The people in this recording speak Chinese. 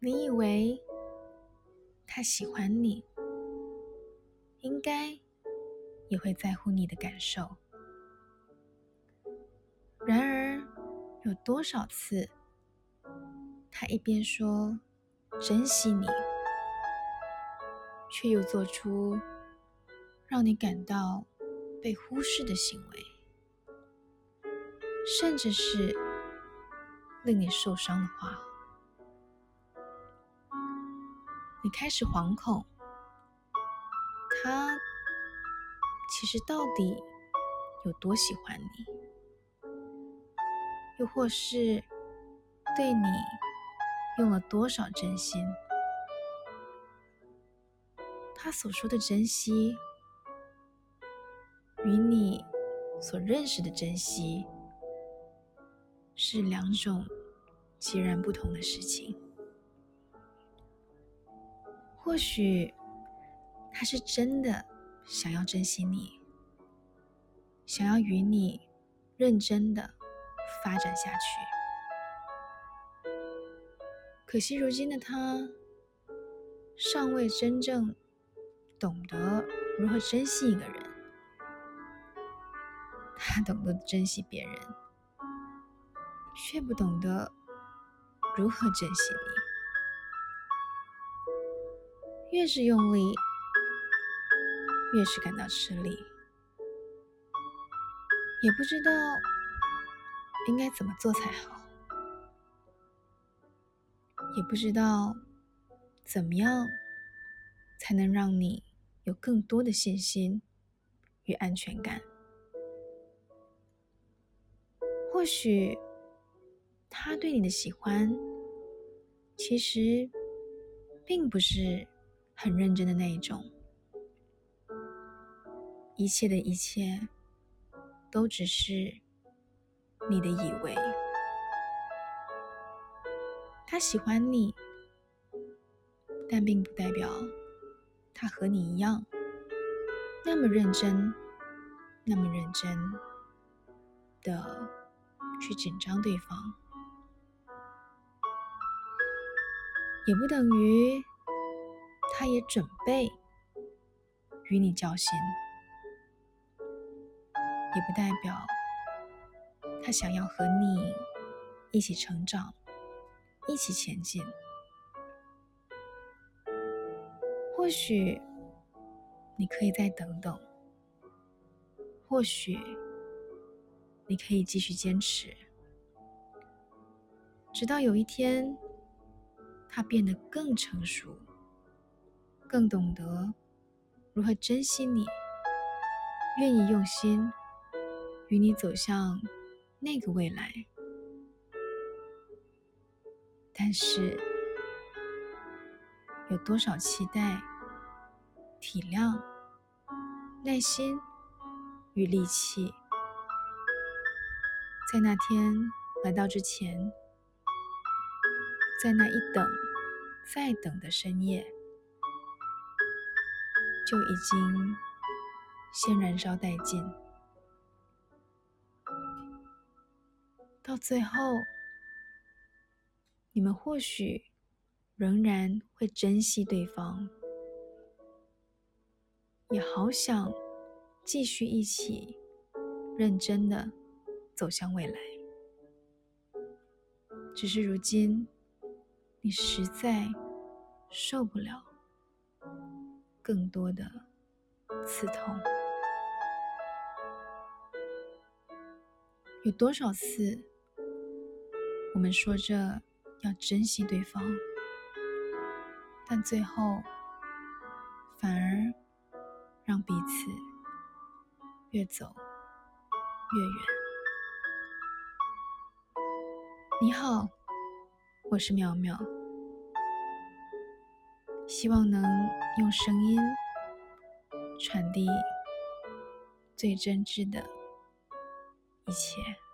你以为他喜欢你，应该也会在乎你的感受。然而，有多少次，他一边说珍惜你，却又做出让你感到被忽视的行为，甚至是令你受伤的话？你开始惶恐，他其实到底有多喜欢你？又或是对你用了多少真心？他所说的珍惜，与你所认识的珍惜，是两种截然不同的事情。或许他是真的想要珍惜你，想要与你认真的发展下去。可惜如今的他尚未真正懂得如何珍惜一个人，他懂得珍惜别人，却不懂得如何珍惜你。越是用力，越是感到吃力，也不知道应该怎么做才好，也不知道怎么样才能让你有更多的信心与安全感。或许他对你的喜欢，其实并不是。很认真的那一种，一切的一切都只是你的以为。他喜欢你，但并不代表他和你一样那么认真，那么认真的去紧张对方，也不等于。他也准备与你交心，也不代表他想要和你一起成长、一起前进。或许你可以再等等，或许你可以继续坚持，直到有一天他变得更成熟。更懂得如何珍惜你，愿意用心与你走向那个未来。但是，有多少期待、体谅、耐心与力气，在那天来到之前，在那一等再等的深夜。就已经先燃烧殆尽，到最后，你们或许仍然会珍惜对方，也好想继续一起认真的走向未来。只是如今，你实在受不了。更多的刺痛，有多少次我们说着要珍惜对方，但最后反而让彼此越走越远。你好，我是淼淼。希望能用声音传递最真挚的一切。